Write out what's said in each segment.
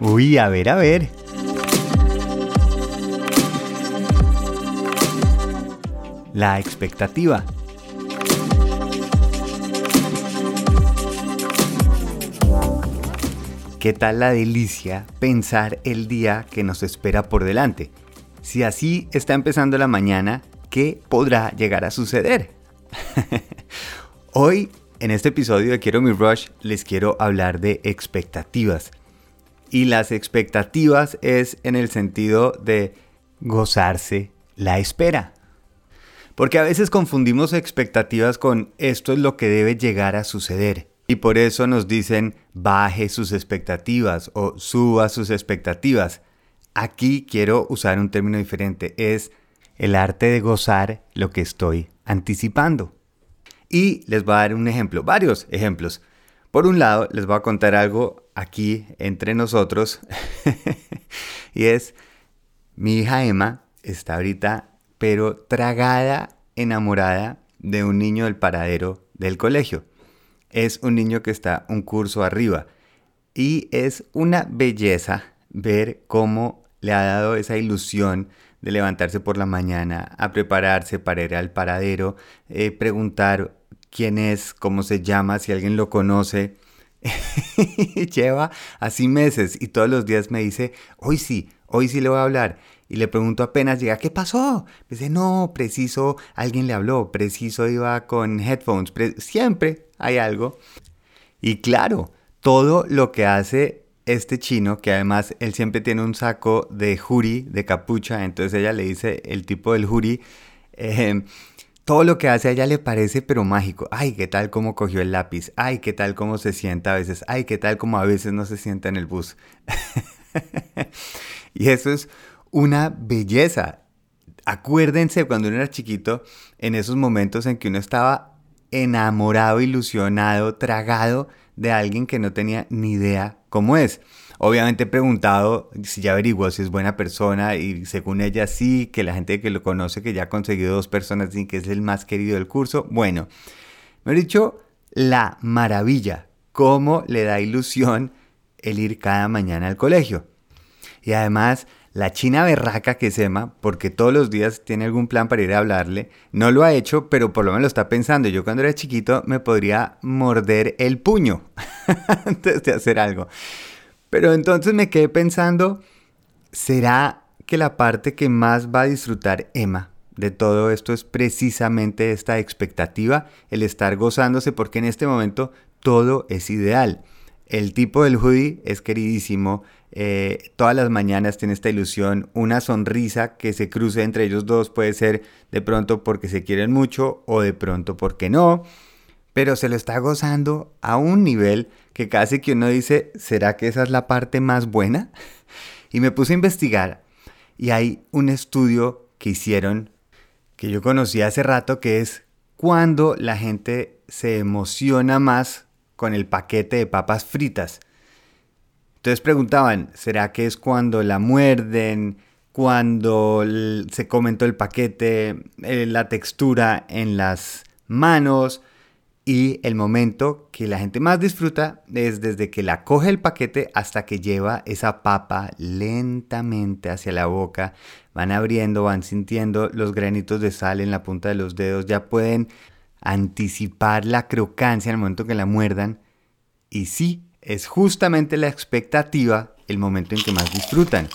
Uy, a ver, a ver. La expectativa. ¿Qué tal la delicia pensar el día que nos espera por delante? Si así está empezando la mañana, ¿qué podrá llegar a suceder? Hoy, en este episodio de Quiero mi Rush, les quiero hablar de expectativas. Y las expectativas es en el sentido de gozarse la espera. Porque a veces confundimos expectativas con esto es lo que debe llegar a suceder. Y por eso nos dicen baje sus expectativas o suba sus expectativas. Aquí quiero usar un término diferente, es el arte de gozar lo que estoy anticipando. Y les voy a dar un ejemplo, varios ejemplos. Por un lado, les voy a contar algo aquí entre nosotros. y es, mi hija Emma está ahorita, pero tragada, enamorada de un niño del paradero del colegio es un niño que está un curso arriba. Y es una belleza ver cómo le ha dado esa ilusión de levantarse por la mañana, a prepararse para ir al paradero, eh, preguntar quién es, cómo se llama, si alguien lo conoce. Lleva así meses y todos los días me dice, hoy sí, hoy sí le voy a hablar. Y le pregunto apenas llega, ¿qué pasó? Me dice, no, preciso, alguien le habló, preciso iba con headphones, siempre hay algo. Y claro, todo lo que hace este chino, que además él siempre tiene un saco de juri, de capucha, entonces ella le dice el tipo del juri, todo lo que hace a ella le parece pero mágico. Ay, qué tal como cogió el lápiz. Ay, qué tal como se sienta a veces. Ay, qué tal como a veces no se sienta en el bus. y eso es una belleza. Acuérdense cuando uno era chiquito, en esos momentos en que uno estaba enamorado, ilusionado, tragado de alguien que no tenía ni idea cómo es. Obviamente he preguntado si ya averiguó si es buena persona y según ella sí, que la gente que lo conoce, que ya ha conseguido dos personas, y que es el más querido del curso. Bueno, me he dicho la maravilla, cómo le da ilusión el ir cada mañana al colegio. Y además la china berraca que es Emma, porque todos los días tiene algún plan para ir a hablarle, no lo ha hecho, pero por lo menos lo está pensando. Yo cuando era chiquito me podría morder el puño antes de hacer algo. Pero entonces me quedé pensando, ¿será que la parte que más va a disfrutar Emma de todo esto es precisamente esta expectativa, el estar gozándose, porque en este momento todo es ideal. El tipo del hoodie es queridísimo, eh, todas las mañanas tiene esta ilusión, una sonrisa que se cruce entre ellos dos puede ser de pronto porque se quieren mucho o de pronto porque no, pero se lo está gozando a un nivel que casi que uno dice, ¿será que esa es la parte más buena? Y me puse a investigar y hay un estudio que hicieron que yo conocí hace rato que es cuando la gente se emociona más con el paquete de papas fritas. Entonces preguntaban, ¿será que es cuando la muerden, cuando se comentó el paquete, eh, la textura en las manos? Y el momento que la gente más disfruta es desde que la coge el paquete hasta que lleva esa papa lentamente hacia la boca. Van abriendo, van sintiendo los granitos de sal en la punta de los dedos. Ya pueden anticipar la crocancia en el momento que la muerdan. Y sí, es justamente la expectativa el momento en que más disfrutan.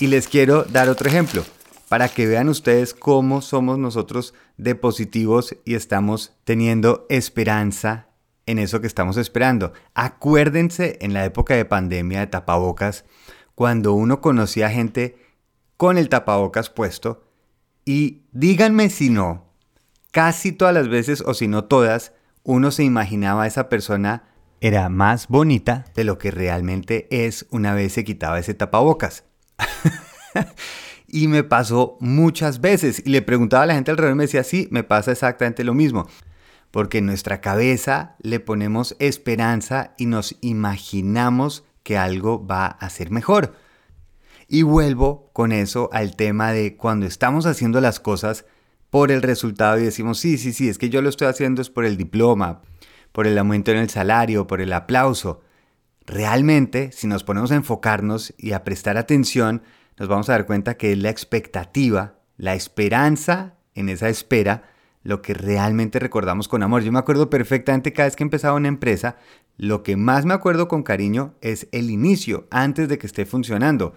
Y les quiero dar otro ejemplo para que vean ustedes cómo somos nosotros de positivos y estamos teniendo esperanza en eso que estamos esperando. Acuérdense en la época de pandemia de tapabocas, cuando uno conocía gente con el tapabocas puesto, y díganme si no, casi todas las veces o si no todas, uno se imaginaba a esa persona era más bonita de lo que realmente es una vez se quitaba ese tapabocas. y me pasó muchas veces y le preguntaba a la gente alrededor y me decía, sí, me pasa exactamente lo mismo. Porque en nuestra cabeza le ponemos esperanza y nos imaginamos que algo va a ser mejor. Y vuelvo con eso al tema de cuando estamos haciendo las cosas por el resultado y decimos, sí, sí, sí, es que yo lo estoy haciendo es por el diploma, por el aumento en el salario, por el aplauso. realmente, si nos ponemos a enfocarnos y a prestar atención, nos vamos a dar cuenta que es la expectativa, la esperanza en esa espera, lo que realmente recordamos con amor. Yo me acuerdo perfectamente cada vez que empezaba una empresa, lo que más me acuerdo con cariño es el inicio, antes de que esté funcionando,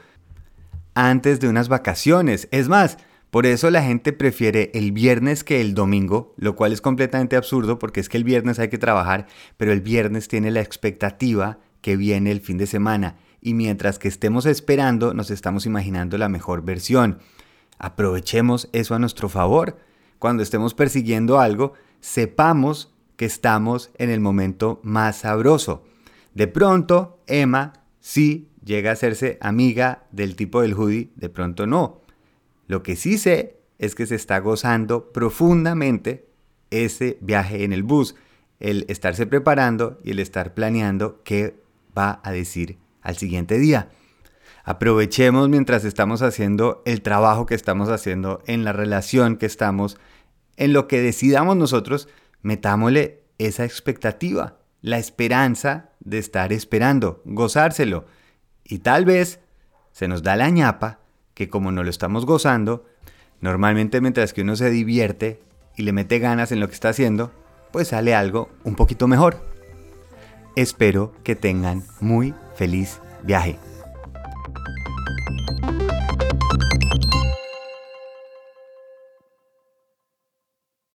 antes de unas vacaciones. Es más, por eso la gente prefiere el viernes que el domingo, lo cual es completamente absurdo porque es que el viernes hay que trabajar, pero el viernes tiene la expectativa que viene el fin de semana y mientras que estemos esperando nos estamos imaginando la mejor versión. Aprovechemos eso a nuestro favor. Cuando estemos persiguiendo algo, sepamos que estamos en el momento más sabroso. De pronto, Emma sí llega a hacerse amiga del tipo del hoodie, de pronto no. Lo que sí sé es que se está gozando profundamente ese viaje en el bus, el estarse preparando y el estar planeando qué va a decir al siguiente día. Aprovechemos mientras estamos haciendo el trabajo que estamos haciendo, en la relación que estamos, en lo que decidamos nosotros, metámosle esa expectativa, la esperanza de estar esperando, gozárselo. Y tal vez se nos da la ñapa que como no lo estamos gozando, normalmente mientras que uno se divierte y le mete ganas en lo que está haciendo, pues sale algo un poquito mejor. Espero que tengan muy feliz viaje.